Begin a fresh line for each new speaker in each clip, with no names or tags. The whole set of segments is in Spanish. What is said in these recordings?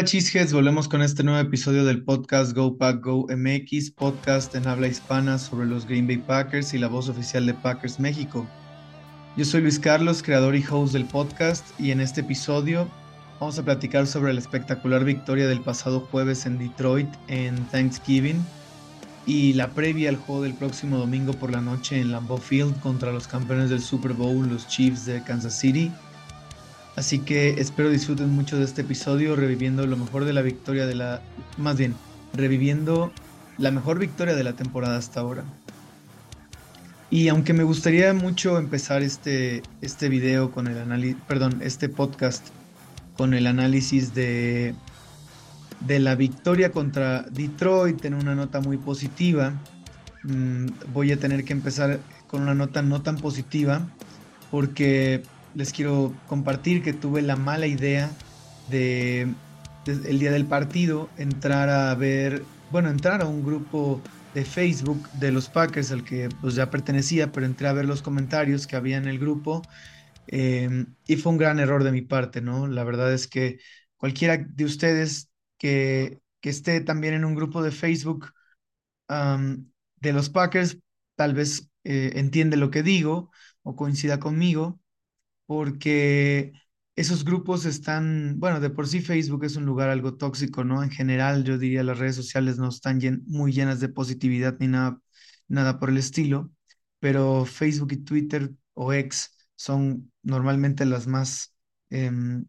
Hola Cheeseheads, volvemos con este nuevo episodio del podcast Go Pack Go MX, podcast en habla hispana sobre los Green Bay Packers y la voz oficial de Packers México. Yo soy Luis Carlos, creador y host del podcast, y en este episodio vamos a platicar sobre la espectacular victoria del pasado jueves en Detroit en Thanksgiving y la previa al juego del próximo domingo por la noche en Lambeau Field contra los campeones del Super Bowl, los Chiefs de Kansas City. Así que espero disfruten mucho de este episodio, reviviendo lo mejor de la victoria de la. Más bien, reviviendo la mejor victoria de la temporada hasta ahora. Y aunque me gustaría mucho empezar este, este video con el análisis, perdón, este podcast con el análisis de, de la victoria contra Detroit en una nota muy positiva, mm, voy a tener que empezar con una nota no tan positiva porque les quiero compartir que tuve la mala idea de, el día del partido entrar a ver, bueno, entrar a un grupo de Facebook de los Packers al que pues ya pertenecía, pero entré a ver los comentarios que había en el grupo em, y fue un gran error de mi parte, ¿no? La verdad es que cualquiera de ustedes que, que esté también en un grupo de Facebook de los Packers, tal vez eh, entiende lo que digo o coincida conmigo, porque esos grupos están, bueno, de por sí Facebook es un lugar algo tóxico, ¿no? En general, yo diría las redes sociales no están muy llenas de positividad ni nada, nada por el estilo, pero Facebook y Twitter o X son normalmente las más em,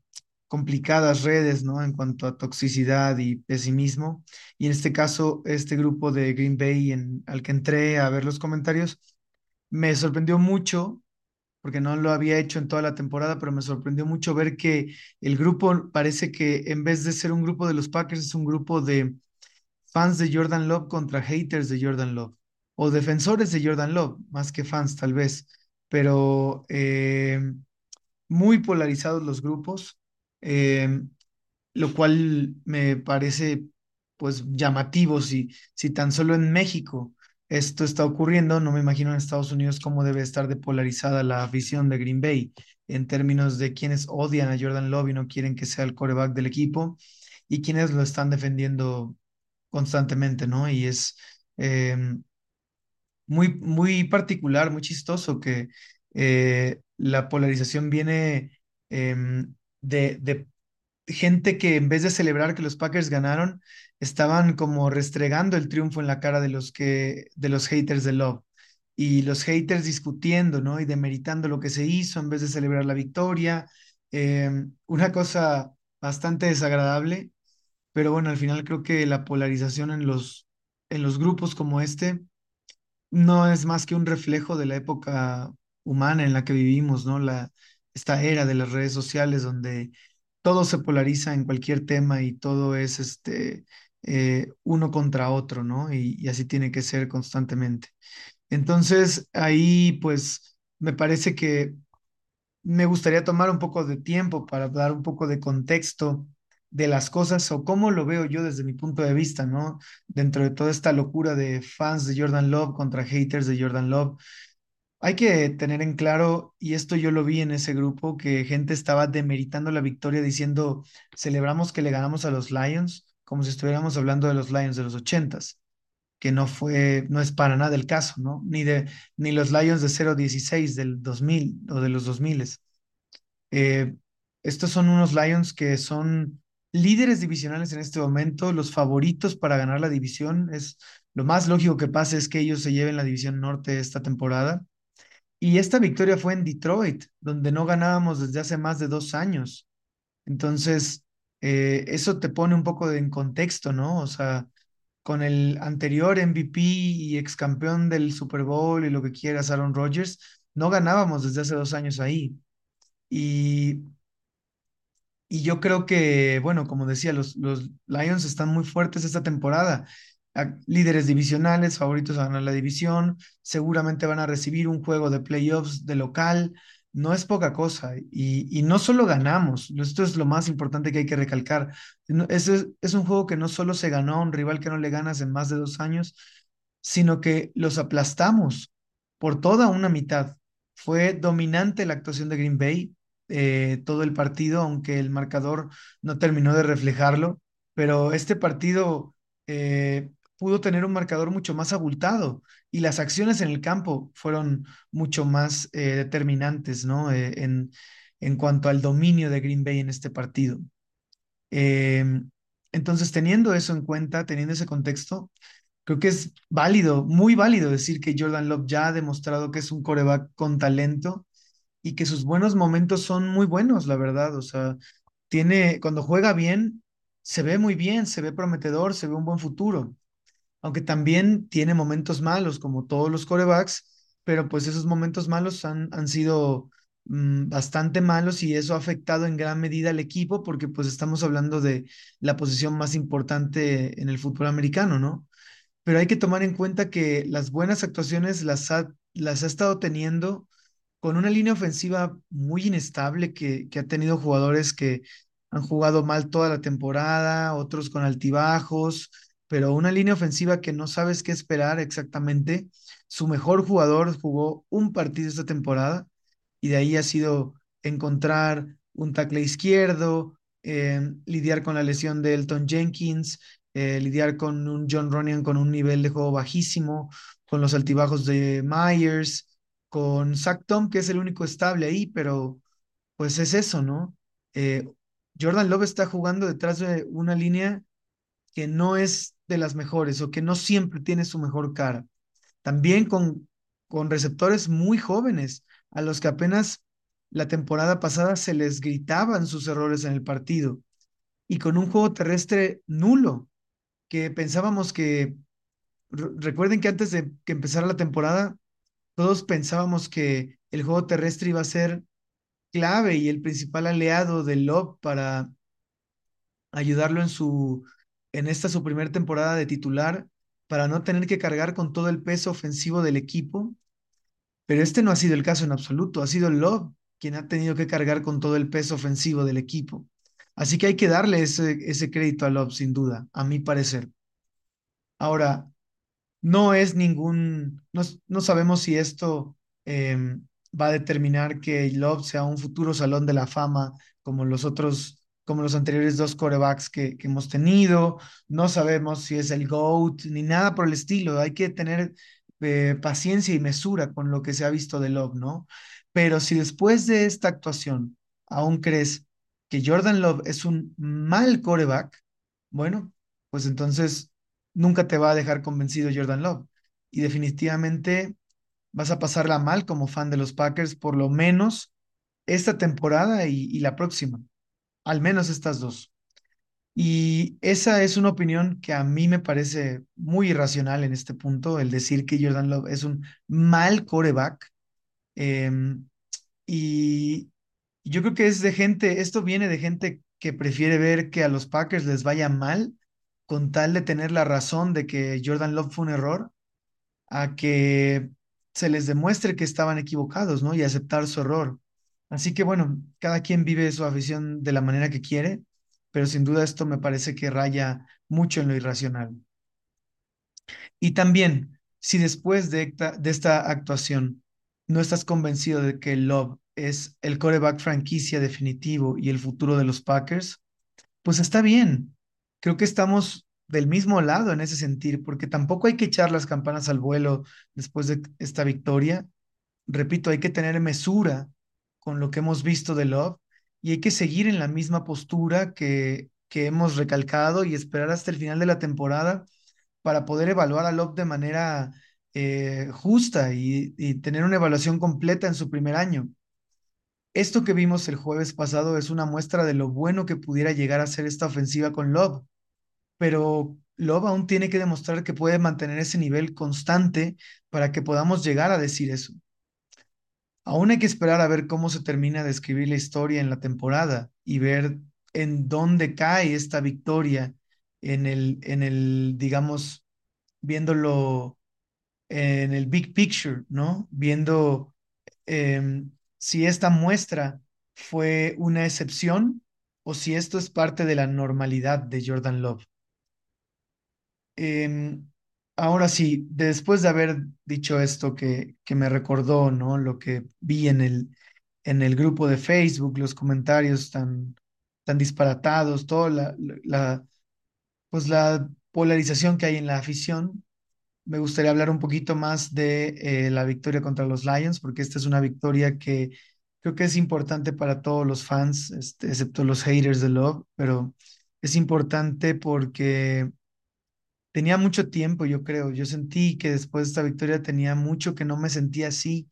complicadas redes, ¿no? En cuanto a toxicidad y pesimismo. Y en este caso, este grupo de Green Bay en, al que entré a ver los comentarios, me sorprendió mucho porque no lo había hecho en toda la temporada, pero me sorprendió mucho ver que el grupo parece que en vez de ser un grupo de los Packers, es un grupo de fans de Jordan Love contra haters de Jordan Love, o defensores de Jordan Love, más que fans tal vez, pero eh, muy polarizados los grupos, eh, lo cual me parece pues llamativo si, si tan solo en México esto está ocurriendo, no me imagino en Estados Unidos cómo debe estar depolarizada la afición de Green Bay en términos de quienes odian a Jordan Love y no quieren que sea el coreback del equipo y quienes lo están defendiendo constantemente, ¿no? Y es em, muy, muy particular, muy chistoso que eh, la polarización viene em, de, de gente que en vez de celebrar que los Packers ganaron, estaban como restregando el triunfo en la cara de los que de los haters de Love y los haters discutiendo, ¿no? Y demeritando lo que se hizo en vez de celebrar la victoria. Em, una cosa bastante desagradable, pero bueno, al final creo que la polarización en los en los grupos como este no es más que un reflejo de la época humana en la que vivimos, ¿no? La esta era de las redes sociales donde todo se polariza en cualquier tema y todo es este, eh, uno contra otro, ¿no? Y, así tiene que ser constantemente. Entonces, ahí pues me parece que me gustaría tomar un poco de tiempo para dar un poco de contexto de las cosas o cómo lo veo yo desde mi punto de vista, ¿no? Dentro de toda esta locura de fans de Jordan Love contra haters de Jordan Love. Hay que tener en claro, y esto yo lo vi en ese grupo, que gente estaba demeritando la victoria diciendo, celebramos que le ganamos a los Lions, como si estuviéramos hablando de los Lions de los ochentas, que no fue, no es para nada el caso, ¿no? Ni de, ni los Lions de 0-16 del 2000 o de los 2000. Eh, estos son unos Lions que son líderes divisionales en este momento, los favoritos para ganar la división. Es lo más lógico que pase es que ellos se lleven la división norte esta temporada. Y esta victoria fue en Detroit, donde no ganábamos desde hace más de dos años. Entonces, eh, eso te pone un poco en contexto, ¿no? O sea, con el anterior MVP y ex campeón del Super Bowl y lo que quieras, Aaron Rodgers, no ganábamos desde hace dos años ahí. Y, y yo creo que, bueno, como decía, los, los Lions están muy fuertes esta temporada líderes divisionales, favoritos a ganar la división, seguramente van a recibir un juego de playoffs de local, no es poca cosa. Y, y no solo ganamos, esto es lo más importante que hay que recalcar, es, es un juego que no solo se ganó a un rival que no le ganas en más de dos años, sino que los aplastamos por toda una mitad. Fue dominante la actuación de Green Bay, eh, todo el partido, aunque el marcador no terminó de reflejarlo, pero este partido eh, pudo tener un marcador mucho más abultado y las acciones en el campo fueron mucho más eh, determinantes, ¿no? Eh, en, en cuanto al dominio de Green Bay en este partido. Em, entonces, teniendo eso en cuenta, teniendo ese contexto, creo que es válido, muy válido decir que Jordan Love ya ha demostrado que es un coreback con talento y que sus buenos momentos son muy buenos, la verdad. O sea, tiene, cuando juega bien, se ve muy bien, se ve prometedor, se ve un buen futuro. Aunque también tiene momentos malos, como todos los corebacks, pero pues esos momentos malos han, han sido mm, bastante malos y eso ha afectado en gran medida al equipo porque pues estamos hablando de la posición más importante en el fútbol americano, ¿no? Pero hay que tomar en cuenta que las buenas actuaciones las ha, las ha estado teniendo con una línea ofensiva muy inestable que, que ha tenido jugadores que han jugado mal toda la temporada, otros con altibajos, pero una línea ofensiva que no sabes qué esperar exactamente. Su mejor jugador jugó un partido esta temporada y de ahí ha sido encontrar un tackle izquierdo, eh, lidiar con la lesión de Elton Jenkins, eh, lidiar con un John Runyon con un nivel de juego bajísimo, con los altibajos de Myers, con Zach Tom, que es el único estable ahí, pero pues es eso, ¿no? Eh, Jordan Love está jugando detrás de una línea que no es de las mejores o que no siempre tiene su mejor cara. También con, con receptores muy jóvenes, a los que apenas la temporada pasada se les gritaban sus errores en el partido. Y con un juego terrestre nulo, que pensábamos que, recuerden que antes de que empezara la temporada, todos pensábamos que el juego terrestre iba a ser clave y el principal aliado del Love para ayudarlo en su en esta su primera temporada de titular para no tener que cargar con todo el peso ofensivo del equipo. Pero este no ha sido el caso en absoluto, ha sido Love quien ha tenido que cargar con todo el peso ofensivo del equipo. Así que hay que darle ese, ese crédito a Love, sin duda, a mi parecer. Ahora, no es ningún, no, no sabemos si esto eh, va a determinar que Love sea un futuro salón de la fama como los otros, como los anteriores dos corebacks que, hemos tenido. No sabemos si es el GOAT ni nada por el estilo. Hay que tener eh, paciencia y mesura con lo que se ha visto de Love, ¿no? Pero si después de esta actuación aún crees que Jordan Love es un mal coreback, bueno, pues entonces nunca te va a dejar convencido Jordan Love. Y definitivamente vas a pasarla mal como fan de los Packers, por lo menos esta temporada y la próxima, al menos estas dos. Y esa es una opinión que a mí me parece muy irracional en este punto, el decir que Jordan Love es un mal coreback. Em, y yo creo que es de gente, esto viene de gente que prefiere ver que a los Packers les vaya mal con tal de tener la razón de que Jordan Love fue un error, a que se les demuestre que estaban equivocados, ¿no? Y aceptar su error. Así que bueno, cada quien vive su afición de la manera que quiere, pero sin duda esto me parece que raya mucho en lo irracional. Y también, si después de esta, actuación no estás convencido de que Love es el coreback franquicia definitivo y el futuro de los Packers, pues está bien. Creo que estamos del mismo lado en ese sentido, porque tampoco hay que echar las campanas al vuelo después de esta victoria. Repito, hay que tener mesura con lo que hemos visto de Love y hay que seguir en la misma postura que, que hemos recalcado y esperar hasta el final de la temporada para poder evaluar a Love de manera eh, justa y, y tener una evaluación completa en su primer año. Esto que vimos el jueves pasado es una muestra de lo bueno que pudiera llegar a ser esta ofensiva con Love pero Love aún tiene que demostrar que puede mantener ese nivel constante para que podamos llegar a decir eso. Aún hay que esperar a ver cómo se termina de escribir la historia en la temporada y ver en dónde cae esta victoria en el, en el, digamos, viéndolo en el big picture, ¿no? Viendo eh, si esta muestra fue una excepción o si esto es parte de la normalidad de Jordan Love. Em, ahora sí, después de haber dicho esto que, que me recordó, ¿no? Lo que vi en el, en el grupo de Facebook, los comentarios tan, tan disparatados, toda la, la, pues la polarización que hay en la afición. Me gustaría hablar un poquito más de eh, la victoria contra los Lions, porque esta es una victoria que creo que es importante para todos los fans, este, excepto los haters de Love, pero es importante porque tenía mucho tiempo, yo creo. Yo sentí que después de esta victoria tenía mucho que no me sentía así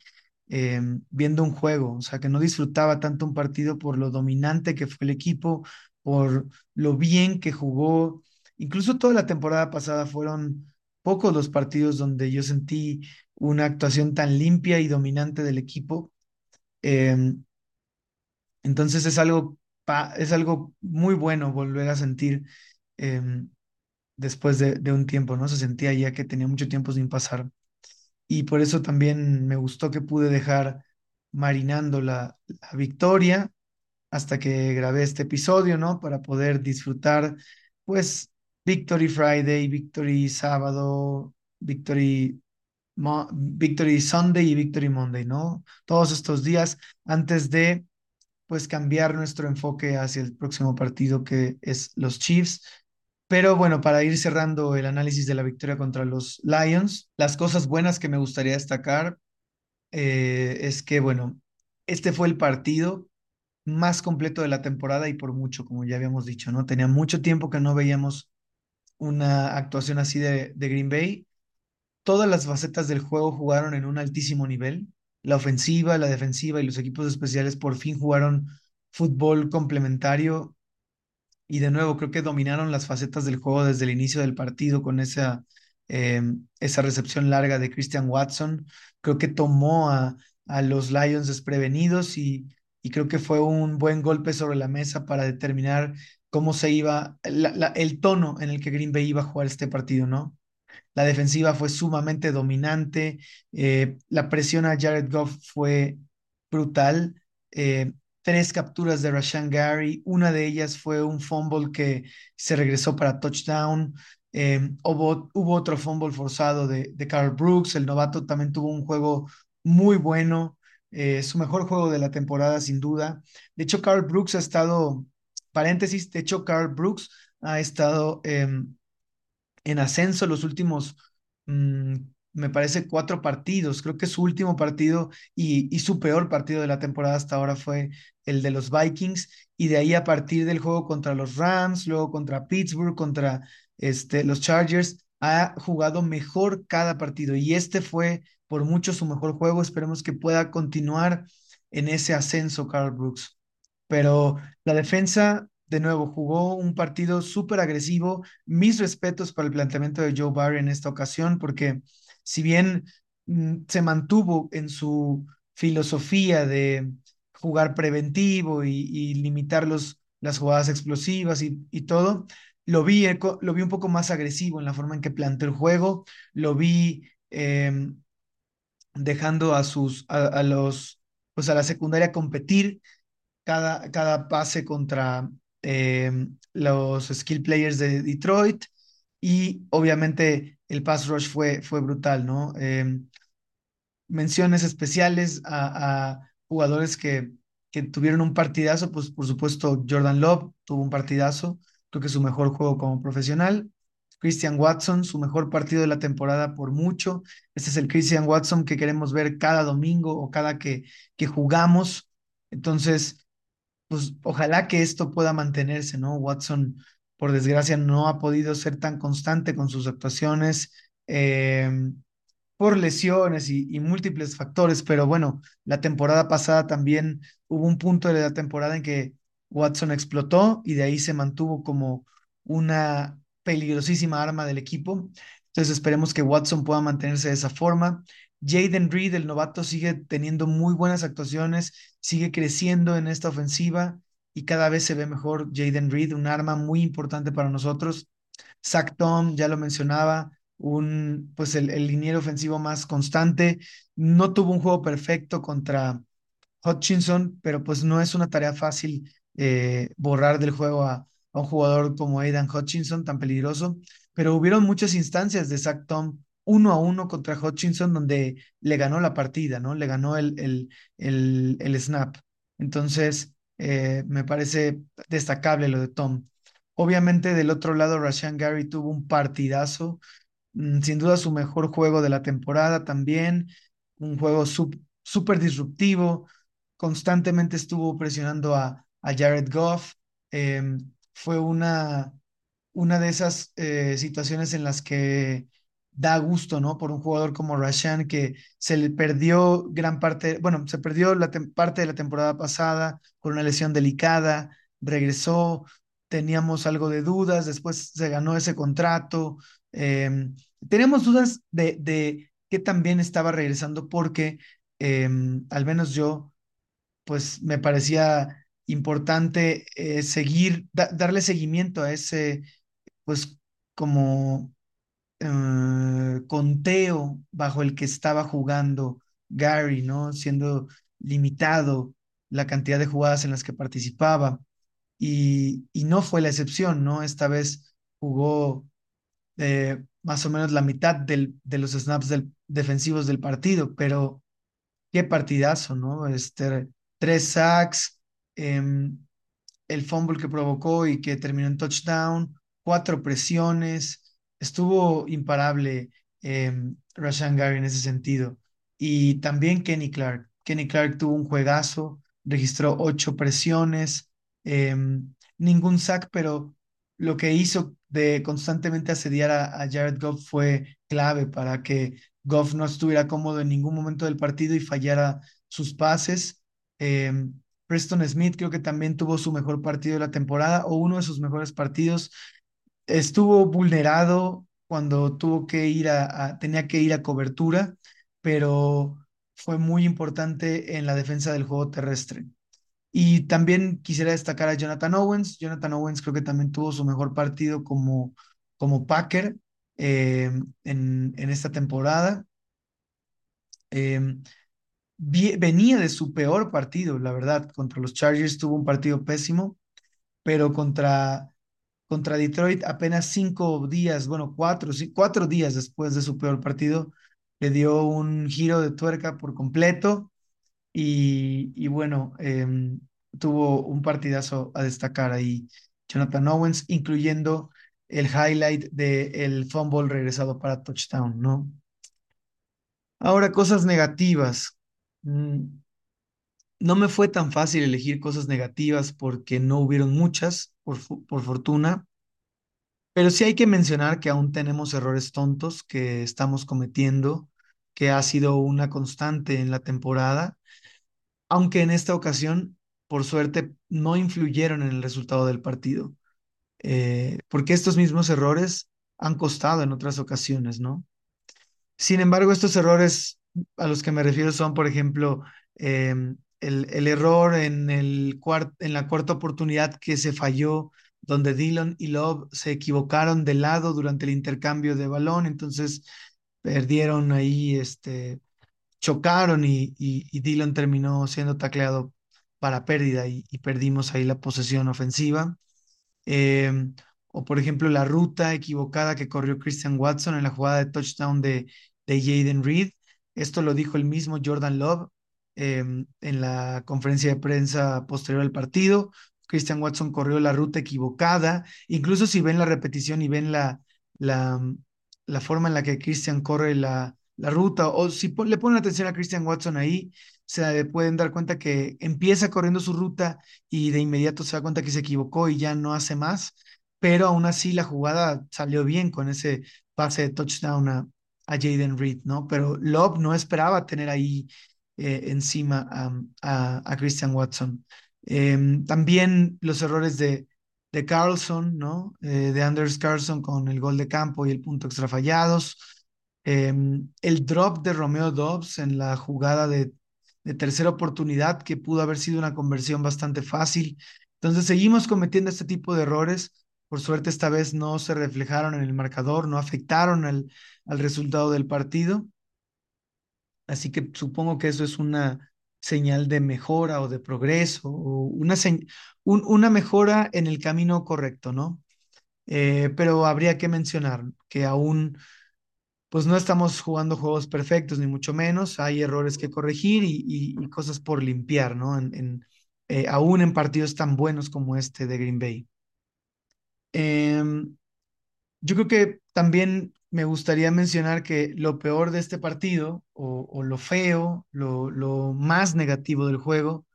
eh, viendo un juego, o sea, que no disfrutaba tanto un partido por lo dominante que fue el equipo, por lo bien que jugó. Incluso toda la temporada pasada fueron pocos los partidos donde yo sentí una actuación tan limpia y dominante del equipo. Eh, entonces es algo, es algo muy bueno volver a sentir eh, después de, un tiempo, ¿no? Se sentía ya que tenía mucho tiempo sin pasar. Y por eso también me gustó que pude dejar marinando la, victoria hasta que grabé este episodio, ¿no? Para poder disfrutar, pues, Victory Friday, Victory Sábado, Victory, Victory Sunday y Victory Monday, ¿no? Todos estos días antes de, pues, cambiar nuestro enfoque hacia el próximo partido que es los Chiefs. Pero bueno, para ir cerrando el análisis de la victoria contra los Lions, las cosas buenas que me gustaría destacar eh, es que, bueno, este fue el partido más completo de la temporada y por mucho, como ya habíamos dicho, ¿no? Tenía mucho tiempo que no veíamos una actuación así de, de Green Bay. Todas las facetas del juego jugaron en un altísimo nivel. La ofensiva, la defensiva y los equipos especiales por fin jugaron fútbol complementario y de nuevo creo que dominaron las facetas del juego desde el inicio del partido con esa, eh, esa recepción larga de Christian Watson. Creo que tomó a, a los Lions desprevenidos y, y, creo que fue un buen golpe sobre la mesa para determinar cómo se iba, la, el tono en el que Green Bay iba a jugar este partido, ¿no? La defensiva fue sumamente dominante, eh, la presión a Jared Goff fue brutal. Eh, tres capturas de Rashan Gary, una de ellas fue un fumble que se regresó para touchdown. Eh, hubo, otro fumble forzado de, Carl Brooks, el novato también tuvo un juego muy bueno, eh, su mejor juego de la temporada sin duda. De hecho, Carl Brooks ha estado, paréntesis, de hecho, Carl Brooks ha estado eh, en ascenso los últimos mmm, me parece, cuatro partidos. Creo que su último partido y, su peor partido de la temporada hasta ahora fue el de los Vikings. Y de ahí a partir del juego contra los Rams, luego contra Pittsburgh, contra este, los Chargers, ha jugado mejor cada partido. Y este fue por mucho su mejor juego. Esperemos que pueda continuar en ese ascenso, Carl Brooks. Pero la defensa de nuevo, jugó un partido súper agresivo. Mis respetos para el planteamiento de Joe Barry en esta ocasión, porque si bien mm, se mantuvo en su filosofía de jugar preventivo y, limitar los, las jugadas explosivas y, todo, lo vi, lo vi un poco más agresivo en la forma en que planteó el juego, lo vi eh, dejando a sus, a, los, pues a la secundaria competir cada, cada pase contra eh, los skill players de Detroit y obviamente el pass rush fue, fue brutal, ¿no? Eh, menciones especiales a, a jugadores que, que, tuvieron un partidazo, pues por supuesto Jordan Love tuvo un partidazo, creo que su mejor juego como profesional. Christian Watson, su mejor partido de la temporada por mucho. Este es el Christian Watson que queremos ver cada domingo o cada que, que jugamos. Entonces, pues ojalá que esto pueda mantenerse, ¿no? Watson por desgracia no ha podido ser tan constante con sus actuaciones eh, por lesiones y, y, múltiples factores, pero bueno, la temporada pasada también hubo un punto de la temporada en que Watson explotó y de ahí se mantuvo como una peligrosísima arma del equipo. Entonces esperemos que Watson pueda mantenerse de esa forma. Jaden Reed, el novato, sigue teniendo muy buenas actuaciones, sigue creciendo en esta ofensiva y cada vez se ve mejor Jaden Reed, un arma muy importante para nosotros. Zach Tom, ya lo mencionaba, un, pues el, el liniero ofensivo más constante. No tuvo un juego perfecto contra Hutchinson, pero pues no es una tarea fácil eh, borrar del juego a, un jugador como Aidan Hutchinson, tan peligroso. Pero hubieron muchas instancias de Zach Tom uno a uno contra Hutchinson donde le ganó la partida, ¿no? Le ganó el, el, el, el snap. Entonces, eh, me parece destacable lo de Tom. Obviamente del otro lado, Rashan Gary tuvo un partidazo, mm, sin duda su mejor juego de la temporada también, un juego súper disruptivo, constantemente estuvo presionando a, a Jared Goff, em, fue una, una de esas eh, situaciones en las que da gusto, ¿no? Por un jugador como Rashan que se le perdió gran parte, bueno, se perdió la parte de la temporada pasada por una lesión delicada, regresó, teníamos algo de dudas, después se ganó ese contrato. Eh, teníamos dudas de, qué también estaba regresando porque em, al menos yo, pues me parecía importante eh, seguir, darle seguimiento a ese, pues como eh, conteo bajo el que estaba jugando Gary, ¿no? Siendo limitado la cantidad de jugadas en las que participaba. Y, no fue la excepción, ¿no? Esta vez jugó eh, más o menos la mitad del, de los snaps defensivos del partido, pero qué partidazo, ¿no? Este, tres sacks, em, el fumble que provocó y que terminó en touchdown, cuatro presiones, estuvo imparable eh, Rashan Gary en ese sentido. Y también Kenny Clark. Kenny Clark tuvo un juegazo, registró ocho presiones, em, ningún sack, pero lo que hizo de constantemente asediar a, Jared Goff fue clave para que Goff no estuviera cómodo en ningún momento del partido y fallara sus pases. Em, Preston Smith creo que también tuvo su mejor partido de la temporada o uno de sus mejores partidos estuvo vulnerado cuando tuvo que ir a, tenía que ir a cobertura, pero fue muy importante en la defensa del juego terrestre. Y también quisiera destacar a Jonathan Owens. Jonathan Owens creo que también tuvo su mejor partido como, como Packer eh, en, en, esta temporada. Eh, venía de su peor partido, la verdad. Contra los Chargers tuvo un partido pésimo, pero contra contra Detroit apenas cinco días, bueno, cuatro, cuatro días después de su peor partido, le dio un giro de tuerca por completo y, y bueno, em, tuvo un partidazo a destacar ahí Jonathan Owens, incluyendo el highlight del fumble regresado para touchdown, ¿no? Ahora, cosas negativas. Mm, no me fue tan fácil elegir cosas negativas porque no hubieron muchas, por, por fortuna, pero sí hay que mencionar que aún tenemos errores tontos que estamos cometiendo, que ha sido una constante en la temporada, aunque en esta ocasión, por suerte, no influyeron en el resultado del partido, eh, porque estos mismos errores han costado en otras ocasiones, ¿no? Sin embargo, estos errores a los que me refiero son, por ejemplo, em, el, error en, la cuarta oportunidad que se falló, donde Dillon y Love se equivocaron de lado durante el intercambio de balón, entonces perdieron ahí, este, chocaron y, y, Dillon terminó siendo tacleado para pérdida y, perdimos ahí la posesión ofensiva. Em, o por ejemplo la ruta equivocada que corrió Christian Watson en la jugada de touchdown de, de Jaden Reed. Esto lo dijo el mismo Jordan Love Em, en la conferencia de prensa posterior al partido. Christian Watson corrió la ruta equivocada. Incluso si ven la repetición y ven la, la, la forma en la que Christian corre la, la ruta, o si le ponen atención a Christian Watson ahí, se pueden dar cuenta que empieza corriendo su ruta y de inmediato se da cuenta que se equivocó y ya no hace más, pero aún así la jugada salió bien con ese pase de touchdown a, a Jaden Reed, ¿no? Pero Love no esperaba tener ahí eh, encima a, a, Christian Watson. Em, también los errores de, de Carlson, ¿no? Eh, de Anders Carlson con el gol de campo y el punto extra fallados. Em, el drop de Romeo Dobbs en la jugada de, de tercera oportunidad, que pudo haber sido una conversión bastante fácil. Entonces seguimos cometiendo este tipo de errores. Por suerte esta vez no se reflejaron en el marcador, no afectaron al, al resultado del partido. Así que supongo que eso es una señal de mejora o de progreso, o una, una mejora en el camino correcto, ¿no? Eh, pero habría que mencionar que aún pues no estamos jugando juegos perfectos, ni mucho menos. Hay errores que corregir y, cosas por limpiar, ¿no? Eh, aún en partidos tan buenos como este de Green Bay. Em, yo creo que también me gustaría mencionar que lo peor de este partido, o, lo feo, lo, lo más negativo del juego,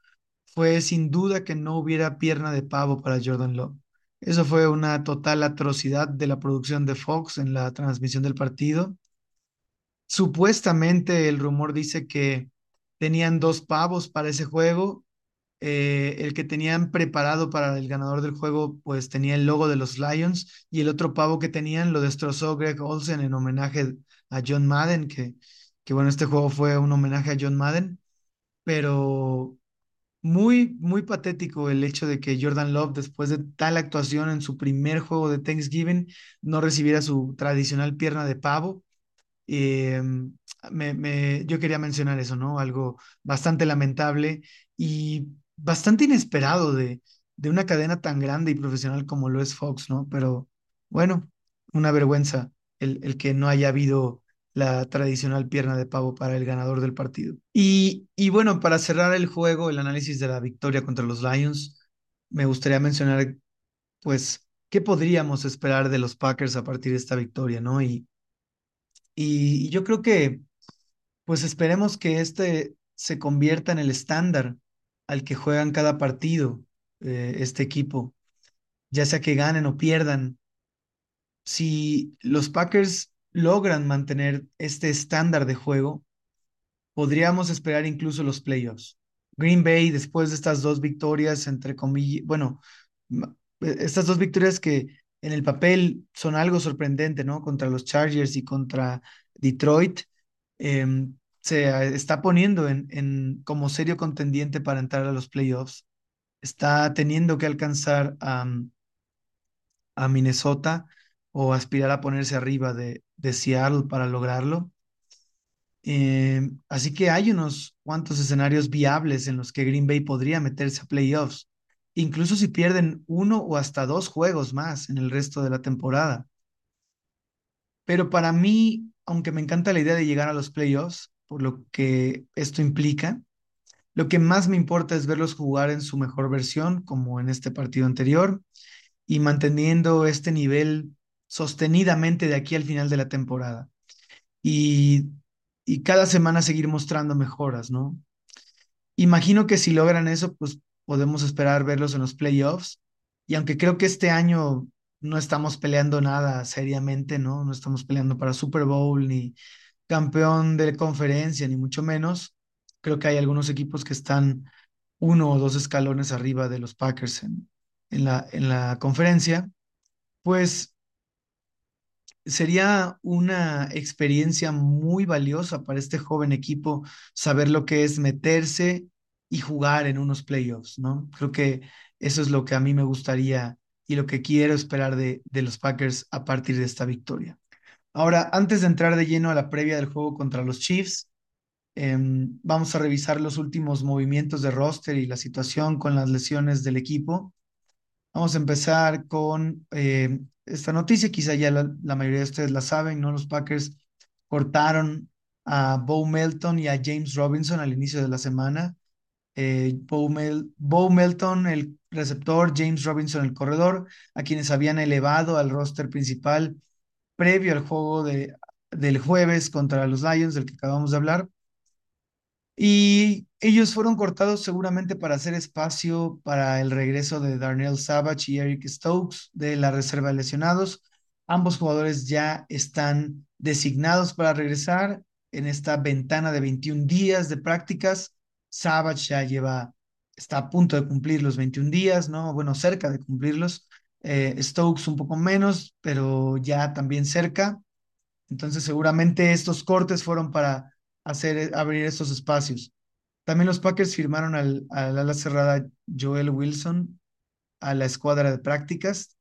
fue sin duda que no hubiera pierna de pavo para Jordan Love. Eso fue una total atrocidad de la producción de Fox en la transmisión del partido. Supuestamente el rumor dice que tenían dos pavos para ese juego. Eh, el que tenían preparado para el ganador del juego, pues tenía el logo de los Lions y el otro pavo que tenían lo destrozó Greg Olsen en homenaje a John Madden, que, que bueno, este juego fue un homenaje a John Madden, pero muy, muy patético el hecho de que Jordan Love, después de tal actuación en su primer juego de Thanksgiving, no recibiera su tradicional pierna de pavo eh, me, yo quería mencionar eso, ¿no? Algo bastante lamentable y bastante inesperado de, de una cadena tan grande y profesional como lo es Fox, ¿no? Pero bueno, una vergüenza el, el que no haya habido la tradicional pierna de pavo para el ganador del partido. Y, y bueno, para cerrar el juego, el análisis de la victoria contra los Lions, me gustaría mencionar, pues, qué podríamos esperar de los Packers a partir de esta victoria, ¿no? Y, y, y yo creo que pues esperemos que este se convierta en el estándar al que juegan cada partido eh, este equipo, ya sea que ganen o pierdan. Si los Packers logran mantener este estándar de juego, podríamos esperar incluso los playoffs. Green Bay, después de estas dos victorias, entre comillas, bueno, eh, estas dos victorias que en el papel son algo sorprendente, ¿no? Contra los Chargers y contra Detroit, em, se ah, está poniendo en, como serio contendiente para entrar a los playoffs. Está teniendo que alcanzar a, a Minnesota o aspirar a ponerse arriba de, de Seattle para lograrlo. Eh, así que hay unos cuantos escenarios viables en los que Green Bay podría meterse a playoffs, incluso si pierden uno o hasta dos juegos más en el resto de la temporada. Pero para mí, aunque me encanta la idea de llegar a los playoffs, por lo que esto implica, lo que más me importa es verlos jugar en su mejor versión, como en este partido anterior, y manteniendo este nivel sostenidamente de aquí al final de la temporada. Y, y cada semana seguir mostrando mejoras, ¿no? Imagino que si logran eso, pues podemos esperar verlos en los playoffs. Y aunque creo que este año no estamos peleando nada seriamente, ¿no? No estamos peleando para Super Bowl ni campeón de conferencia, ni mucho menos. Creo que hay algunos equipos que están uno o dos escalones arriba de los Packers en, la, en la conferencia. Pues sería una experiencia muy valiosa para este joven equipo saber lo que es meterse y jugar en unos playoffs, ¿no? Creo que eso es lo que a mí me gustaría y lo que quiero esperar de, de los Packers a partir de esta victoria. Ahora, antes de entrar de lleno a la previa del juego contra los Chiefs, em, vamos a revisar los últimos movimientos de roster y la situación con las lesiones del equipo. Vamos a empezar con eh, esta noticia, quizá ya la, mayoría de ustedes la saben, ¿no? Los Packers cortaron a Bo Melton y a James Robinson al inicio de la semana. Eh, Bo, Bo Melton, el receptor, James Robinson, el corredor, a quienes habían elevado al roster principal previo al juego de, del jueves contra los Lions, del que acabamos de hablar. Y ellos fueron cortados seguramente para hacer espacio para el regreso de Darnell Savage y Eric Stokes de la reserva de lesionados. Ambos jugadores ya están designados para regresar en esta ventana de 21 días de prácticas. Savage ya lleva, está a punto de cumplir los 21 días, ¿no? Bueno, cerca de cumplirlos. Eh, Stokes un poco menos, pero ya también cerca. Entonces, seguramente estos cortes fueron para hacer abrir estos espacios. También los Packers firmaron al, al ala cerrada Joel Wilson a la escuadra de prácticas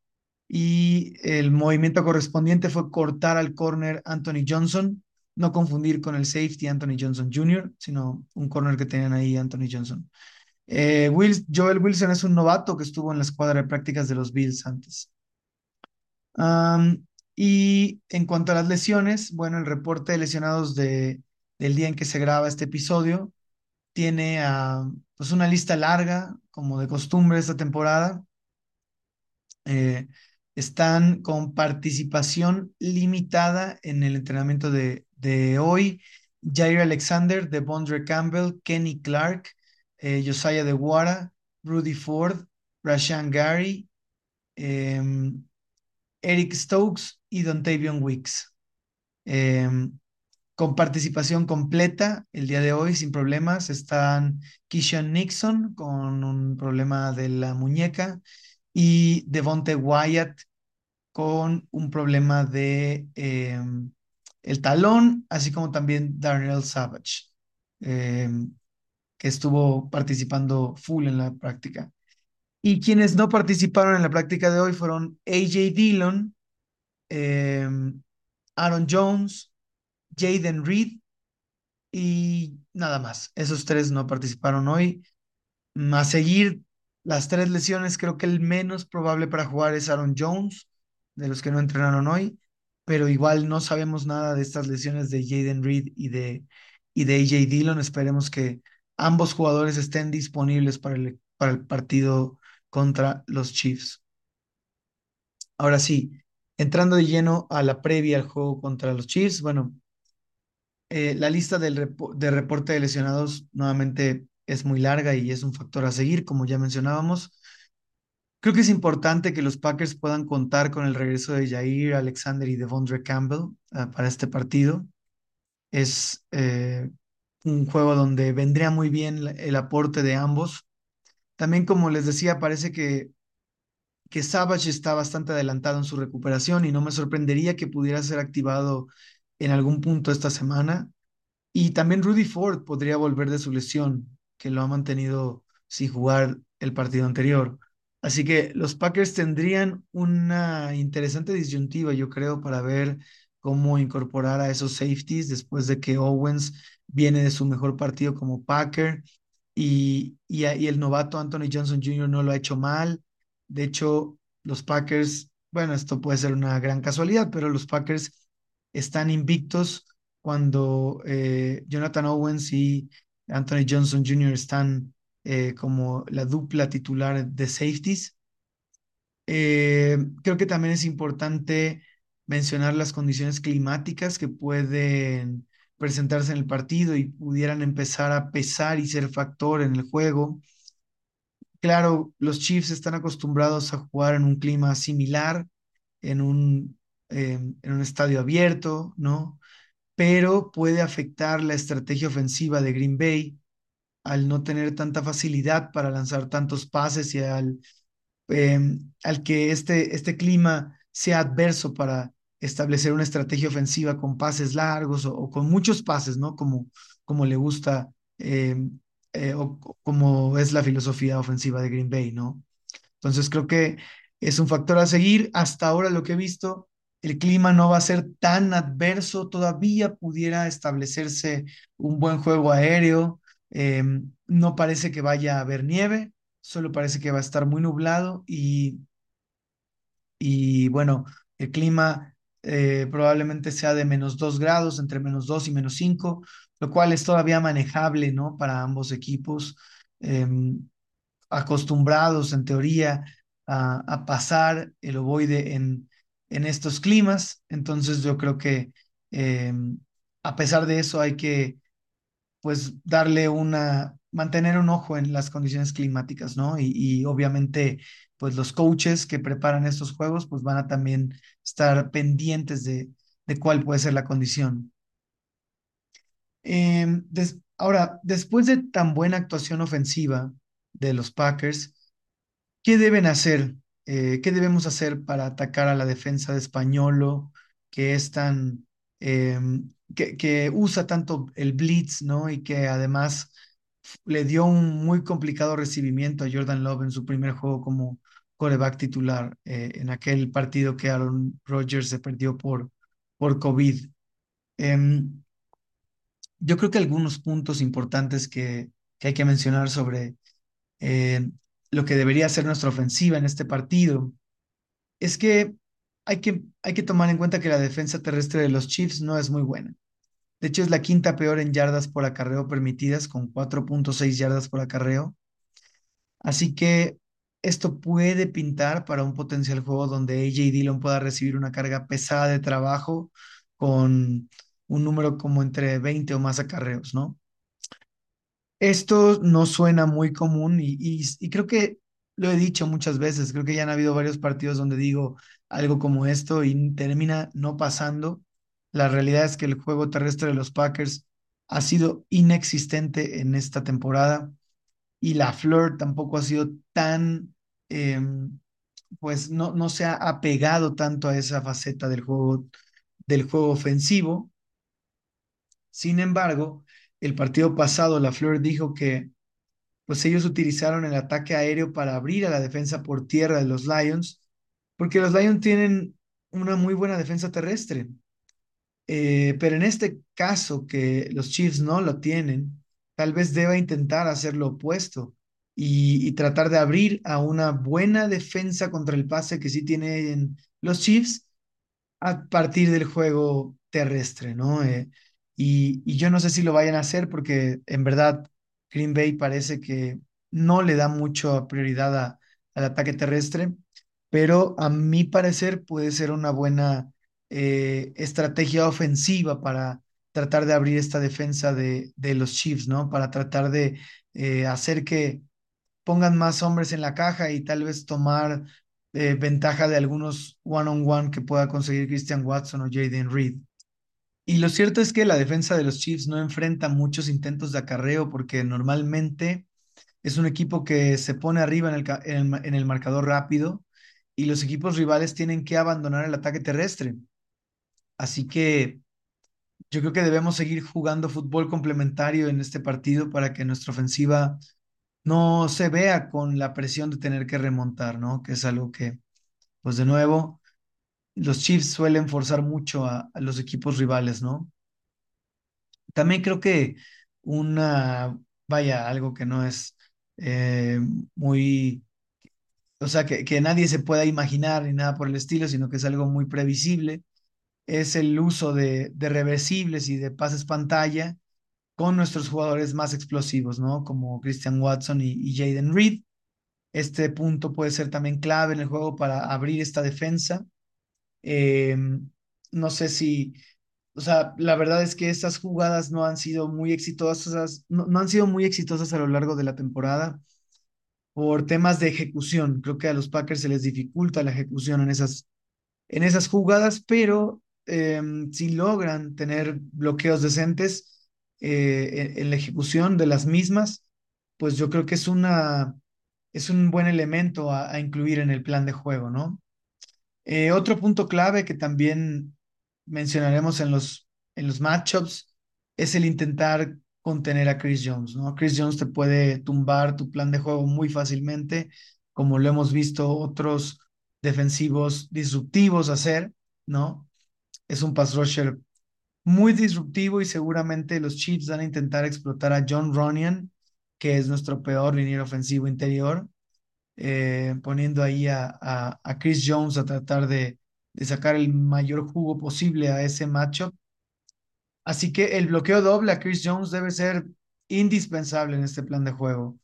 y el movimiento correspondiente fue cortar al corner Anthony Johnson, no confundir con el safety Anthony Johnson Jr., sino un corner que tenían ahí Anthony Johnson. Eh, Will, Joel Wilson es un novato que estuvo en la escuadra de prácticas de los Bills antes. Y en cuanto a las lesiones, bueno, el reporte de lesionados de, del día en que se graba este episodio tiene pues una lista larga, como de costumbre esta temporada. Eh, están con participación limitada en el entrenamiento de, de hoy. Jair Alexander, Devondre Campbell, Kenny Clark, eh, Josiah DeWara, Rudy Ford, Rashan Gary, em, Eric Stokes y Dontavion Wicks. Em, con participación completa el día de hoy, sin problemas, están Kishon Nixon con un problema de la muñeca y Devonte Wyatt con un problema de em, el talón, así como también Darnell Savage, estuvo participando full en la práctica. Y quienes no participaron en la práctica de hoy fueron AJ Dillon, em, Aaron Jones, Jaden Reed y nada más. Esos tres no participaron hoy. A seguir las tres lesiones, creo que el menos probable para jugar es Aaron Jones, de los que no entrenaron hoy, pero igual no sabemos nada de estas lesiones de Jaden Reed y de, y de AJ Dillon. Esperemos que ambos jugadores estén disponibles para el, para el partido contra los Chiefs. Ahora sí, entrando de lleno a la previa al juego contra los Chiefs, bueno, eh, la lista de reporte de lesionados nuevamente es muy larga y es un factor a seguir, como ya mencionábamos. Creo que es importante que los Packers puedan contar con el regreso de Jair Alexander y Devondre Campbell uh, para este partido. Es eh, un juego donde vendría muy bien el aporte de ambos. También, como les decía, parece que, que Savage está bastante adelantado en su recuperación y no me sorprendería que pudiera ser activado en algún punto esta semana. Y también Rudy Ford podría volver de su lesión, que lo ha mantenido sin jugar el partido anterior. Así que los Packers tendrían una interesante disyuntiva, yo creo, para ver cómo incorporar a esos safeties después de que Owens viene de su mejor partido como Packer y, y, el novato Anthony Johnson Jr. no lo ha hecho mal. De hecho, los Packers, bueno, esto puede ser una gran casualidad, pero los Packers están invictos cuando eh, Jonathan Owens y Anthony Johnson Jr. están eh, como la dupla titular de safeties. Eh, creo que también es importante mencionar las condiciones climáticas que pueden presentarse en el partido y pudieran empezar a pesar y ser factor en el juego. Claro, los Chiefs están acostumbrados a jugar en un clima similar, en un, en un estadio abierto, ¿no? Pero puede afectar la estrategia ofensiva de Green Bay al no tener tanta facilidad para lanzar tantos pases y al, em, al que este, este clima sea adverso para establecer una estrategia ofensiva con pases largos o, con muchos pases, ¿no? Como, como le gusta em, eh, o como es la filosofía ofensiva de Green Bay, ¿no? Entonces creo que es un factor a seguir. Hasta ahora lo que he visto, el clima no va a ser tan adverso, todavía pudiera establecerse un buen juego aéreo, Em, no parece que vaya a haber nieve, solo parece que va a estar muy nublado y, y bueno, el clima eh, probablemente sea de menos 2 grados, entre menos 2 y menos 5, lo cual es todavía manejable, ¿no? Para ambos equipos, em, acostumbrados en teoría a, pasar el ovoide en, en estos climas. Entonces yo creo que em, a pesar de eso hay que pues darle una, mantener un ojo en las condiciones climáticas, ¿no? Y, obviamente, pues los coaches que preparan estos juegos, pues van a también estar pendientes de, de cuál puede ser la condición. Em, ahora, después de tan buena actuación ofensiva de los Packers, ¿qué deben hacer? Eh, ¿Qué debemos hacer para atacar a la defensa de Españolo, que es tan em, que, usa tanto el blitz, ¿no? Y que además le dio un muy complicado recibimiento a Jordan Love en su primer juego como coreback titular eh, en aquel partido que Aaron Rodgers se perdió por, por COVID. Em, yo creo que algunos puntos importantes que, hay que mencionar sobre eh, lo que debería ser nuestra ofensiva en este partido es que hay que, hay que tomar en cuenta que la defensa terrestre de los Chiefs no es muy buena. De hecho, es la quinta peor en yardas por acarreo permitidas, con 4.6 yardas por acarreo. Así que esto puede pintar para un potencial juego donde AJ Dillon pueda recibir una carga pesada de trabajo con un número como entre 20 o más acarreos, ¿no? Esto no suena muy común y, y, creo que lo he dicho muchas veces, creo que ya han habido varios partidos donde digo algo como esto y termina no pasando. La realidad es que el juego terrestre de los Packers ha sido inexistente en esta temporada y la Fleur tampoco ha sido tan, em, pues no, no se ha apegado tanto a esa faceta del juego, del juego ofensivo. Sin embargo, el partido pasado, la Fleur dijo que pues ellos utilizaron el ataque aéreo para abrir a la defensa por tierra de los Lions, porque los Lions tienen una muy buena defensa terrestre. Eh, pero en este caso que los Chiefs no lo tienen, tal vez deba intentar hacer lo opuesto y, tratar de abrir a una buena defensa contra el pase que sí tienen los Chiefs a partir del juego terrestre, ¿no? Eh, y, yo no sé si lo vayan a hacer porque en verdad Green Bay parece que no le da mucho prioridad al ataque terrestre, pero a mi parecer puede ser una buena eh, estrategia ofensiva para tratar de abrir esta defensa de, los Chiefs, ¿no? Para tratar de eh, hacer que pongan más hombres en la caja y tal vez tomar eh, ventaja de algunos one-on-one que pueda conseguir Christian Watson o Jaden Reed. Y lo cierto es que la defensa de los Chiefs no enfrenta muchos intentos de acarreo porque normalmente es un equipo que se pone arriba en el marcador rápido y los equipos rivales tienen que abandonar el ataque terrestre. Así que yo creo que debemos seguir jugando fútbol complementario en este partido para que nuestra ofensiva no se vea con la presión de tener que remontar, ¿no? Que es algo que, pues de nuevo, los Chiefs suelen forzar mucho a, los equipos rivales, ¿no? También creo que una, vaya, algo que no es eh, muy, o sea, que, que nadie se pueda imaginar ni nada por el estilo, sino que es algo muy previsible, es el uso de, de reversibles y de pases pantalla con nuestros jugadores más explosivos, ¿no? Como Christian Watson y, y Jaden Reed. Este punto puede ser también clave en el juego para abrir esta defensa. Eh, no sé si, o sea, la verdad es que estas jugadas no han sido muy exitosas, no, no han sido muy exitosas a lo largo de la temporada por temas de ejecución. Creo que a los Packers se les dificulta la ejecución en esas, en esas jugadas, pero eh, si logran tener bloqueos decentes eh, en, en, la ejecución de las mismas, pues yo creo que es, una, es un buen elemento a, a incluir en el plan de juego, ¿no? Eh, otro punto clave que también mencionaremos en los, en los matchups es el intentar contener a Chris Jones, ¿no? Chris Jones te puede tumbar tu plan de juego muy fácilmente, como lo hemos visto otros defensivos disruptivos hacer, ¿no? Es un pass rusher muy disruptivo y seguramente los Chiefs van a intentar explotar a John Ronian, que es nuestro peor liniero ofensivo interior, eh, poniendo ahí a, a, a, Chris Jones a tratar de, de sacar el mayor jugo posible a ese matchup. Así que el bloqueo doble a Chris Jones debe ser indispensable en este plan de juego.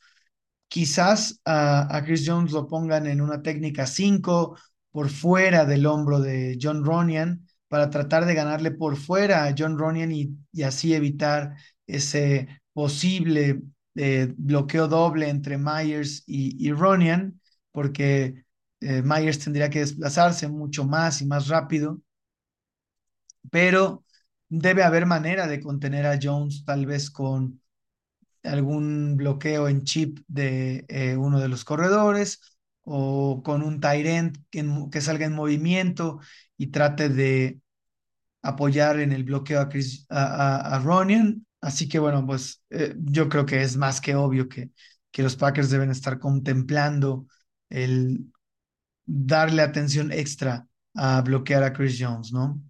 Quizás a, a Chris Jones lo pongan en una técnica 5 por fuera del hombro de John Ronian para tratar de ganarle por fuera a John Ronian y, así evitar ese posible eh, bloqueo doble entre Myers y, y porque eh, Myers tendría que desplazarse mucho más y más rápido, pero debe haber manera de contener a Jones tal vez con algún bloqueo en chip de eh, uno de los corredores o con un Tyrant que, que, salga en movimiento y trate de apoyar en el bloqueo a, Chris, a, a, a Ronian. Así que bueno, pues eh, yo creo que es más que obvio que, que los Packers deben estar contemplando el darle atención extra a bloquear a Chris Jones, ¿no?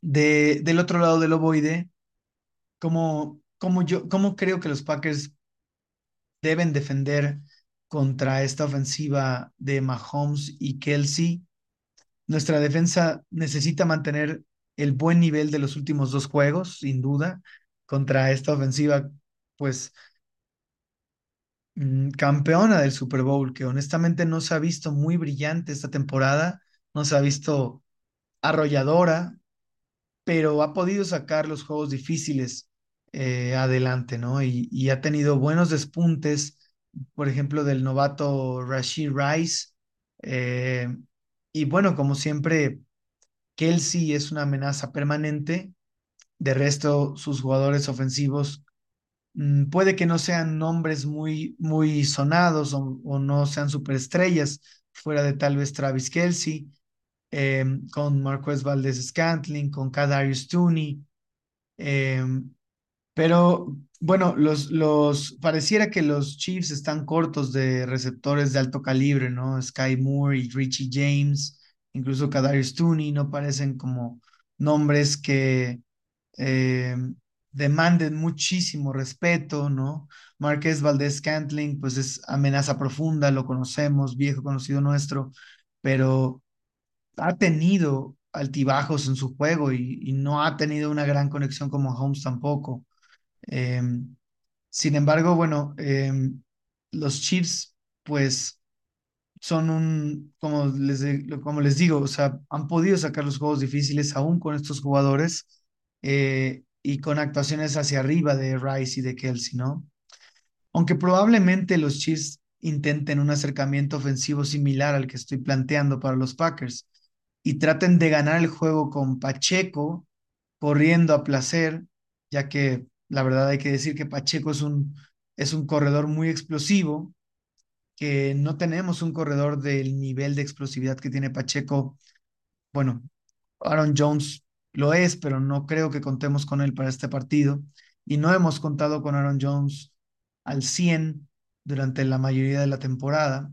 De, del otro lado del ovoide, ¿cómo, cómo, yo, ¿cómo creo que los Packers deben defender contra esta ofensiva de Mahomes y Kelsey? Nuestra defensa necesita mantener el buen nivel de los últimos dos juegos, sin duda, contra esta ofensiva, pues mm, campeona del Super Bowl, que honestamente no se ha visto muy brillante esta temporada, no se ha visto arrolladora, pero ha podido sacar los juegos difíciles eh, adelante, ¿no? Y, ha tenido buenos despuntes, por ejemplo, del novato Rashid Rice. Eh, y bueno, como siempre, Kelsey es una amenaza permanente. De resto, sus jugadores ofensivos mmm, puede que no sean nombres muy, muy sonados o, o no sean superestrellas, fuera de tal vez Travis Kelsey eh, con Marquez Valdez Scantling, con Kadarius Tooney. Eh, pero bueno, los, los, pareciera que los Chiefs están cortos de receptores de alto calibre, ¿no? Sky Moore y Richie James, incluso Kadarius Tooney, no parecen como nombres que eh, demanden muchísimo respeto, ¿no? Marquez Valdez Scantling, pues es amenaza profunda, lo conocemos, viejo conocido nuestro, pero ha tenido altibajos en su juego y, y, no ha tenido una gran conexión como Holmes tampoco. Eh, sin embargo, bueno, eh, los Chiefs, pues son un, como les, como les digo, o sea, han podido sacar los juegos difíciles aún con estos jugadores eh, y con actuaciones hacia arriba de Rice y de Kelsey, ¿no? Aunque probablemente los Chiefs intenten un acercamiento ofensivo similar al que estoy planteando para los Packers y traten de ganar el juego con Pacheco corriendo a placer, ya que la verdad hay que decir que Pacheco es un, es un corredor muy explosivo, que no tenemos un corredor del nivel de explosividad que tiene Pacheco. Bueno, Aaron Jones lo es, pero no creo que contemos con él para este partido. Y no hemos contado con Aaron Jones al 100 durante la mayoría de la temporada.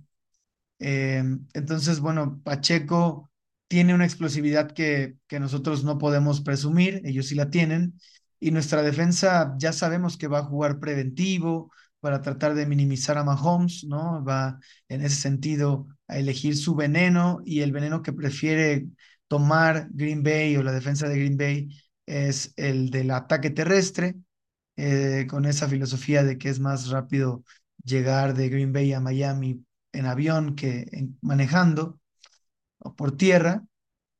Eh, entonces, bueno, Pacheco tiene una explosividad que, que nosotros no podemos presumir, ellos sí la tienen, y nuestra defensa ya sabemos que va a jugar preventivo para tratar de minimizar a Mahomes, ¿no? Va en ese sentido a elegir su veneno y el veneno que prefiere tomar Green Bay o la defensa de Green Bay es el del ataque terrestre, eh, con esa filosofía de que es más rápido llegar de Green Bay a Miami en avión que en, manejando o por tierra.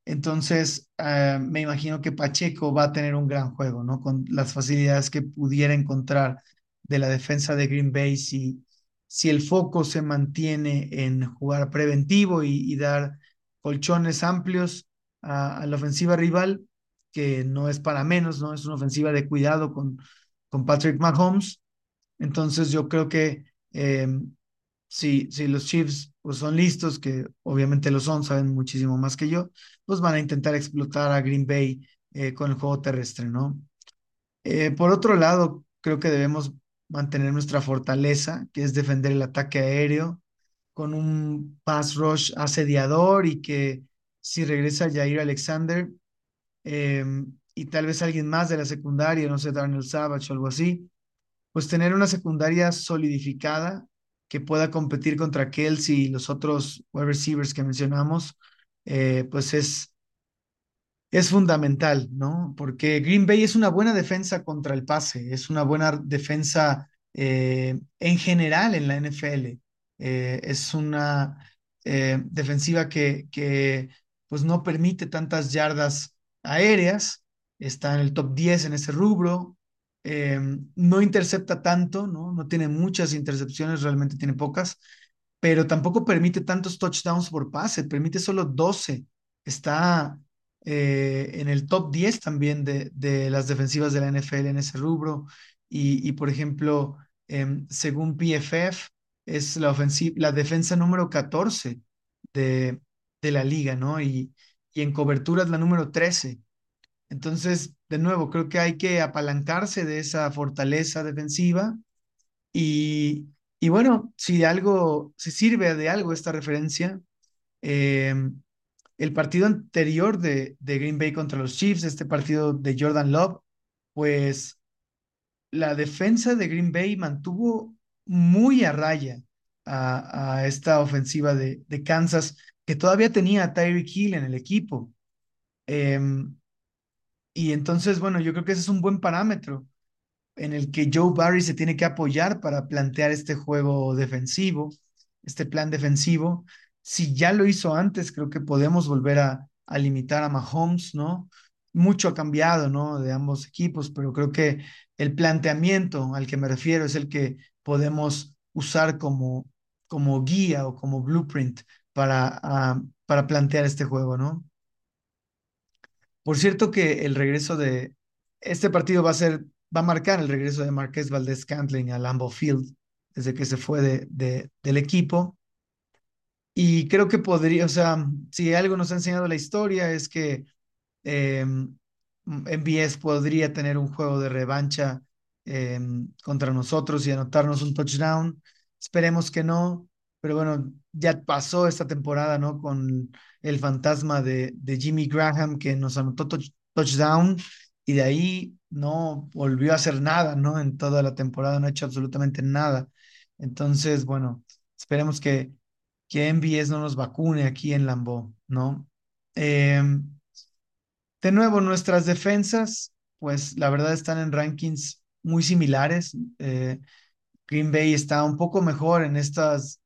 Entonces, uh, me imagino que Pacheco va a tener un gran juego, ¿no? Con las facilidades que pudiera encontrar de la defensa de Green Bay si, si el foco se mantiene en jugar preventivo y, dar colchones amplios a, a, la ofensiva rival, que no es para menos, ¿no? Es una ofensiva de cuidado con, con Patrick Mahomes. Entonces, yo creo que eh, si, si los Chiefs pues, son listos, que obviamente lo son, saben muchísimo más que yo, pues van a intentar explotar a Green Bay eh, con el juego terrestre, ¿no? Eh, por otro lado, creo que debemos mantener nuestra fortaleza, que es defender el ataque aéreo con un pass rush asediador y que si regresa Jair Alexander eh, y tal vez alguien más de la secundaria, no sé, Darnell Savage o algo así, pues tener una secundaria solidificada que pueda competir contra Kelsey y los otros wide receivers que mencionamos, eh, pues es, es fundamental, ¿no? Porque Green Bay es una buena defensa contra el pase, es una buena defensa eh, en general en la NFL. Eh, es una defensiva que, que pues no permite tantas yardas aéreas, está en el top 10 en ese rubro, eh, no intercepta tanto, ¿no? no tiene muchas intercepciones, realmente tiene pocas, pero tampoco permite tantos touchdowns por pase, permite solo 12. Está eh, en el top 10 también de, de, las defensivas de la NFL en ese rubro. Y, y por ejemplo, eh, según PFF, es la, ofensiva, la defensa número 14 de, de la liga, ¿no? Y, y en cobertura es la número 13. Entonces, de nuevo, creo que hay que apalancarse de esa fortaleza defensiva y, y bueno, si algo, si sirve de algo esta referencia, eh, el partido anterior de, de, Green Bay contra los Chiefs, este partido de Jordan Love, pues la defensa de Green Bay mantuvo muy a raya a, a esta ofensiva de, de Kansas que todavía tenía a Tyreek Hill en el equipo. Em, y entonces, bueno, yo creo que ese es un buen parámetro en el que Joe Barry se tiene que apoyar para plantear este juego defensivo, este plan defensivo. Si ya lo hizo antes, creo que podemos volver a, a limitar a Mahomes, ¿no? Mucho ha cambiado, ¿no? De ambos equipos, pero creo que el planteamiento al que me refiero es el que podemos usar como, como guía o como blueprint para, uh, para plantear este juego, ¿no? Por cierto que el regreso de este partido va a ser, va a marcar el regreso de Marqués Valdés Scantling a Lambeau Field desde que se fue de, de, del equipo. Y creo que podría, o sea, si algo nos ha enseñado la historia es que eh, MBS podría tener un juego de revancha eh, contra nosotros y anotarnos un touchdown. Esperemos que no, pero bueno, ya pasó esta temporada, ¿no? Con el fantasma de, de Jimmy Graham que nos anotó touch, touchdown y de ahí no volvió a hacer nada, ¿no? En toda la temporada no ha hecho absolutamente nada. Entonces, bueno, esperemos que, que MBS no nos vacune aquí en Lambeau, ¿no? Eh, de nuevo, nuestras defensas, pues la verdad están en rankings muy similares. Eh, Green Bay está un poco mejor en estas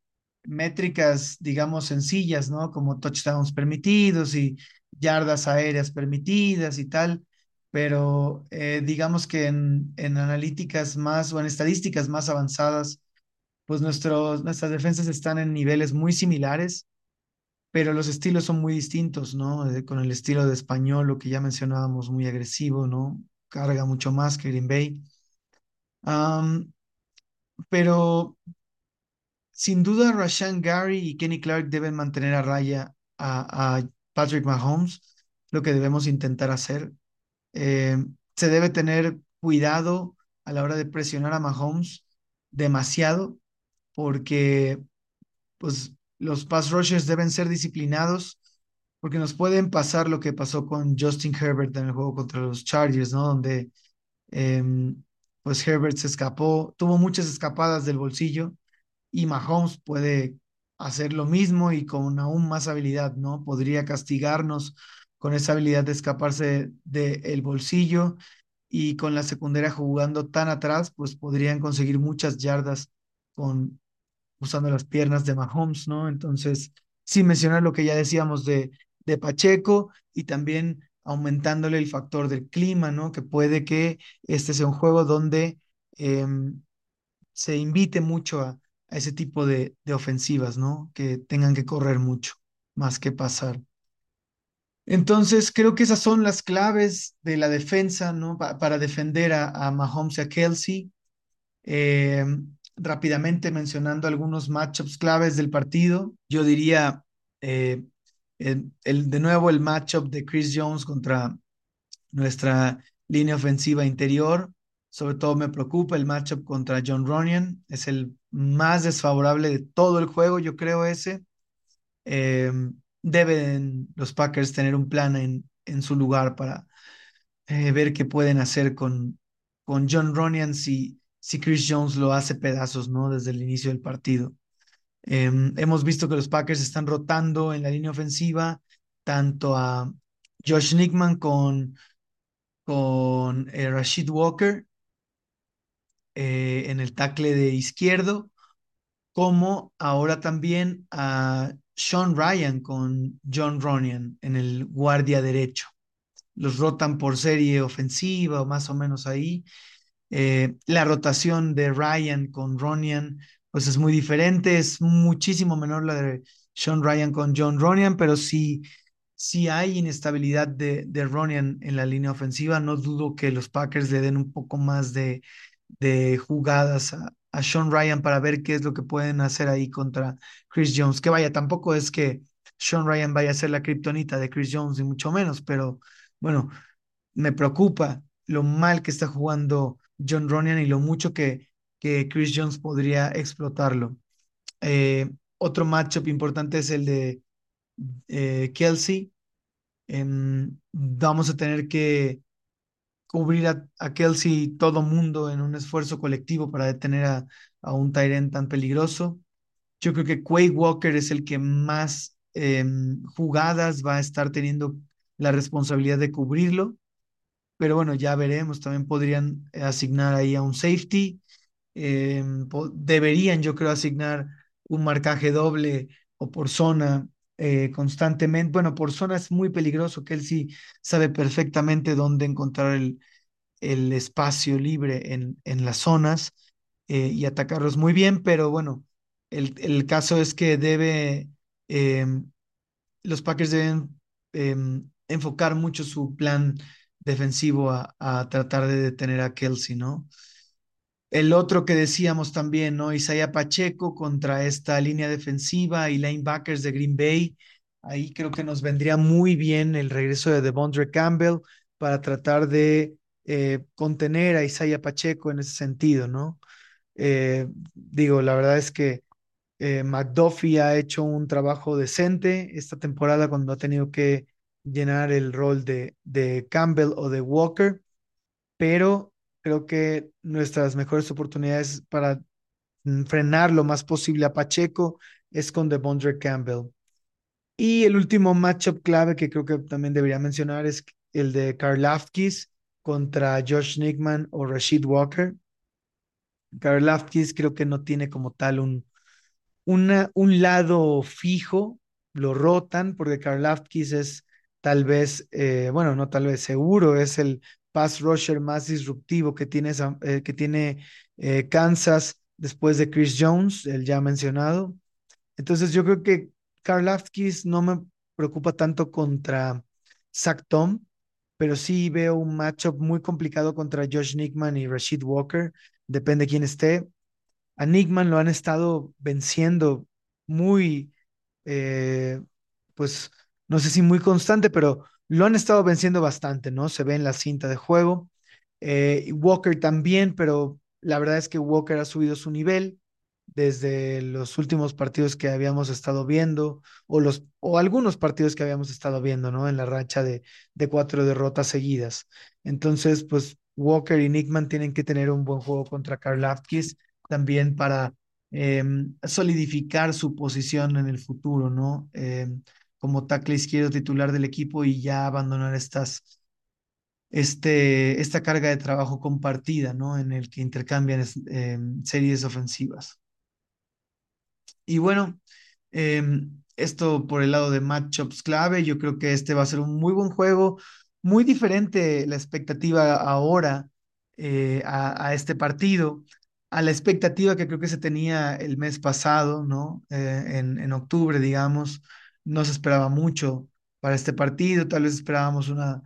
métricas, digamos, sencillas, ¿no? Como touchdowns permitidos y yardas aéreas permitidas y tal, pero eh, digamos que en, en, analíticas más o en estadísticas más avanzadas, pues nuestros, nuestras defensas están en niveles muy similares, pero los estilos son muy distintos, ¿no? con el estilo de español, lo que ya mencionábamos, muy agresivo, ¿no? Carga mucho más que Green Bay. Um, pero sin duda, Rashan Gary y Kenny Clark deben mantener a raya a, Patrick Mahomes, lo que debemos intentar hacer. Eh, se debe tener cuidado a la hora de presionar a Mahomes demasiado, porque pues, los pass rushers deben ser disciplinados, porque nos pueden pasar lo que pasó con Justin Herbert en el juego contra los Chargers, ¿no? Donde eh, pues Herbert se escapó, tuvo muchas escapadas del bolsillo y Mahomes puede hacer lo mismo y con aún más habilidad, ¿no? Podría castigarnos con esa habilidad de escaparse del el bolsillo y con la secundaria jugando tan atrás, pues podrían conseguir muchas yardas con usando las piernas de Mahomes, ¿no? Entonces, sin mencionar lo que ya decíamos de, de Pacheco y también aumentándole el factor del clima, ¿no? Que puede que este sea un juego donde eh, se invite mucho a, a ese tipo de, de, ofensivas, ¿no? Que tengan que correr mucho, más que pasar. Entonces, creo que esas son las claves de la defensa, ¿no? Pa para defender a, a, Mahomes y a Kelsey. Eh, rápidamente mencionando algunos matchups claves del partido, yo diría eh, el, de nuevo el matchup de Chris Jones contra nuestra línea ofensiva interior. Sobre todo me preocupa el matchup contra John Ronian. Es el más desfavorable de todo el juego, yo creo ese. Eh, deben los Packers tener un plan en, en su lugar para eh, ver qué pueden hacer con, con John Ronian si, si Chris Jones lo hace pedazos, ¿no? Desde el inicio del partido. Eh, hemos visto que los Packers están rotando en la línea ofensiva, tanto a Josh Nickman con, con eh, Rashid Walker eh, en el tackle de izquierdo, como ahora también a Sean Ryan con John Ronian en el guardia derecho. Los rotan por serie ofensiva más o menos ahí. Eh, la rotación de Ryan con Ronian pues es muy diferente, es muchísimo menor la de Sean Ryan con John Ronian, pero sí hay inestabilidad de, de Ronian en la línea ofensiva. No dudo que los Packers le den un poco más de, de jugadas a, a Sean Ryan para ver qué es lo que pueden hacer ahí contra Chris Jones. Que vaya, tampoco es que Sean Ryan vaya a ser la kriptonita de Chris Jones, ni mucho menos, pero bueno, me preocupa lo mal que está jugando John Ronian y lo mucho que, que Chris Jones podría explotarlo. Eh, otro matchup importante es el de eh, Kelsey. Eh, vamos a tener que cubrir a, a Kelsey todo mundo en un esfuerzo colectivo para detener a, a un Tyrant tan peligroso. Yo creo que Quay Walker es el que más em, jugadas va a estar teniendo la responsabilidad de cubrirlo. Pero bueno, ya veremos. También podrían asignar ahí a un safety. Em, deberían, yo creo, asignar un marcaje doble o por zona eh, constantemente. Bueno, por zona es muy peligroso, que sabe perfectamente dónde encontrar el, el espacio libre en, en las zonas eh, y atacarlos muy bien, pero bueno, el, el caso es que debe, em, los Packers deben em, enfocar mucho su plan defensivo a, a, tratar de detener a Kelsey, ¿no? El otro que decíamos también, ¿no? Isaiah Pacheco contra esta línea defensiva y linebackers de Green Bay. Ahí creo que nos vendría muy bien el regreso de Devondre Campbell para tratar de eh, contener a Isaiah Pacheco en ese sentido, ¿no? Eh, digo, la verdad es que eh, McDuffie ha hecho un trabajo decente esta temporada cuando ha tenido que llenar el rol de, de Campbell o de Walker, pero creo que nuestras mejores oportunidades para mm, frenar lo más posible a Pacheco es con Devondre Campbell. Y el último matchup clave que creo que también debería mencionar es el de Karlafkis contra Josh Nickman o Rashid Walker. Karlafkis creo que no tiene como tal un, un lado fijo, lo rotan porque Karlafkis es tal vez, eh, bueno, no tal vez seguro, es el pass rusher más disruptivo que tiene, eh, que tiene eh, Kansas después de Chris Jones, el ya mencionado. Entonces yo creo que Karlafkis no me preocupa tanto contra Zach Tom, pero sí veo un matchup muy complicado contra Josh Nickman y Rashid Walker, depende quién esté. A Nickman lo han estado venciendo muy, eh, pues no sé si muy constante, pero lo han estado venciendo bastante, ¿no? Se ve en la cinta de juego. Eh, Walker también, pero la verdad es que Walker ha subido su nivel desde los últimos partidos que habíamos estado viendo, o, los, o algunos partidos que habíamos estado viendo, ¿no? En la racha de, cuatro derrotas seguidas. Entonces, pues Walker y Nickman tienen que tener un buen juego contra Karl Afkis también para eh, solidificar su posición en el futuro, ¿no? Eh, como tackle izquierdo titular del equipo y ya abandonar estas, este, esta carga de trabajo compartida, ¿no? En el que intercambian eh, series ofensivas. Y bueno, em, esto por el lado de matchups clave, yo creo que este va a ser un muy buen juego, muy diferente la expectativa ahora eh, a, a, este partido, a la expectativa que creo que se tenía el mes pasado, ¿no? Eh, en, en octubre, digamos, no se esperaba mucho para este partido, tal vez esperábamos una,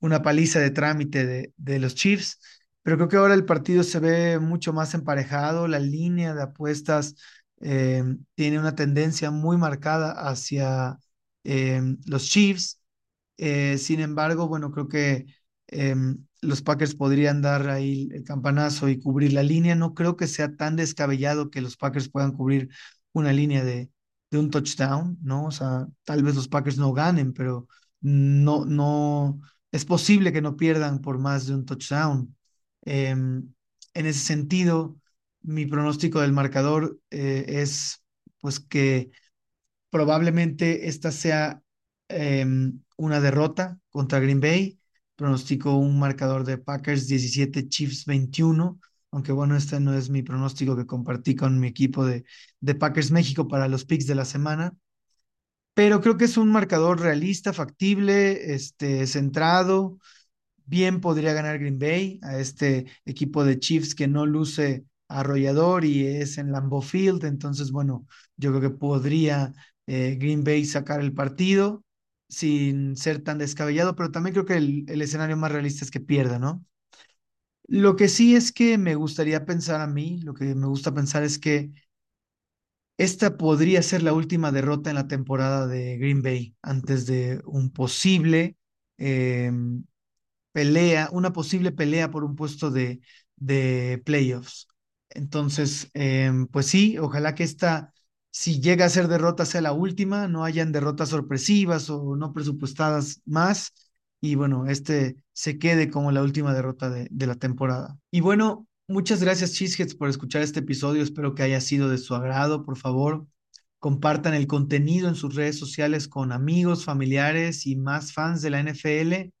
una paliza de trámite de, de los Chiefs, pero creo que ahora el partido se ve mucho más emparejado, la línea de apuestas eh, tiene una tendencia muy marcada hacia eh, los Chiefs. Eh, sin embargo, bueno, creo que los Packers podrían dar ahí el campanazo y cubrir la línea. No creo que sea tan descabellado que los Packers puedan cubrir una línea de, de un touchdown, ¿no? O sea, tal vez los Packers no ganen, pero no, no, es posible que no pierdan por más de un touchdown. en ese sentido, mi pronóstico del marcador eh, es pues que probablemente esta sea eh, una derrota contra Green Bay. Pronostico un marcador de Packers 17, Chiefs 21, aunque bueno, este no es mi pronóstico que compartí con mi equipo de, Packers México para los picks de la semana. Pero creo que es un marcador realista, factible, este, centrado. Bien podría ganar Green Bay a este equipo de Chiefs que no luce arrollador y es en Lambeau Field, entonces bueno, yo creo que podría eh, Green Bay sacar el partido sin ser tan descabellado, pero también creo que el, el, escenario más realista es que pierda, ¿no? Lo que sí es que me gustaría pensar a mí, lo que me gusta pensar es que esta podría ser la última derrota en la temporada de Green Bay antes de un posible eh, pelea, una posible pelea por un puesto de, de playoffs. Entonces, eh, pues sí, ojalá que esta, si llega a ser derrota, sea la última, no hayan derrotas sorpresivas o no presupuestadas más. Y bueno, este se quede como la última derrota de, de la temporada. Y bueno, muchas gracias, Cheeseheads, por escuchar este episodio. Espero que haya sido de su agrado. Por favor, compartan el contenido en sus redes sociales con amigos, familiares y más fans de la NFL.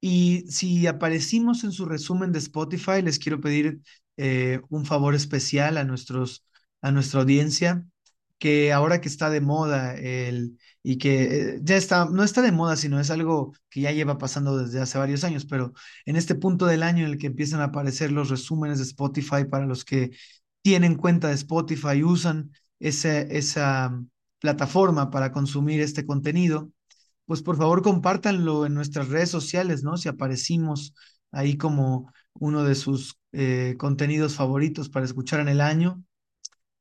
Y si aparecimos en su resumen de Spotify, les quiero pedir eh, un favor especial a, nuestros, a nuestra audiencia, que ahora que está de moda el, y que eh, ya está, no está de moda, sino es algo que ya lleva pasando desde hace varios años, pero en este punto del año en el que empiezan a aparecer los resúmenes de Spotify para los que tienen cuenta de Spotify, usan esa plataforma para consumir este contenido, pues por favor compártanlo en nuestras redes sociales, ¿no? Si aparecimos ahí como uno de sus eh, contenidos favoritos para escuchar en el año.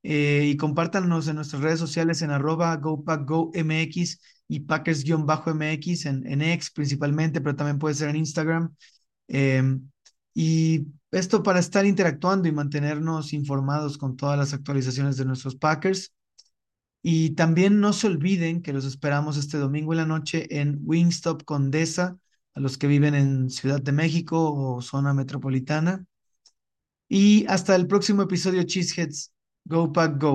Eh, y compártanos en nuestras redes sociales en arroba GoPackGoMX y Packers-MX en, en X principalmente, pero también puede ser en Instagram. Em, y esto para estar interactuando y mantenernos informados con todas las actualizaciones de nuestros Packers. Y también no se olviden que los esperamos este domingo en la noche en Wingstop Condesa, a los que viven en Ciudad de México o zona metropolitana. Y hasta el próximo episodio, Cheeseheads. Go Pack Go.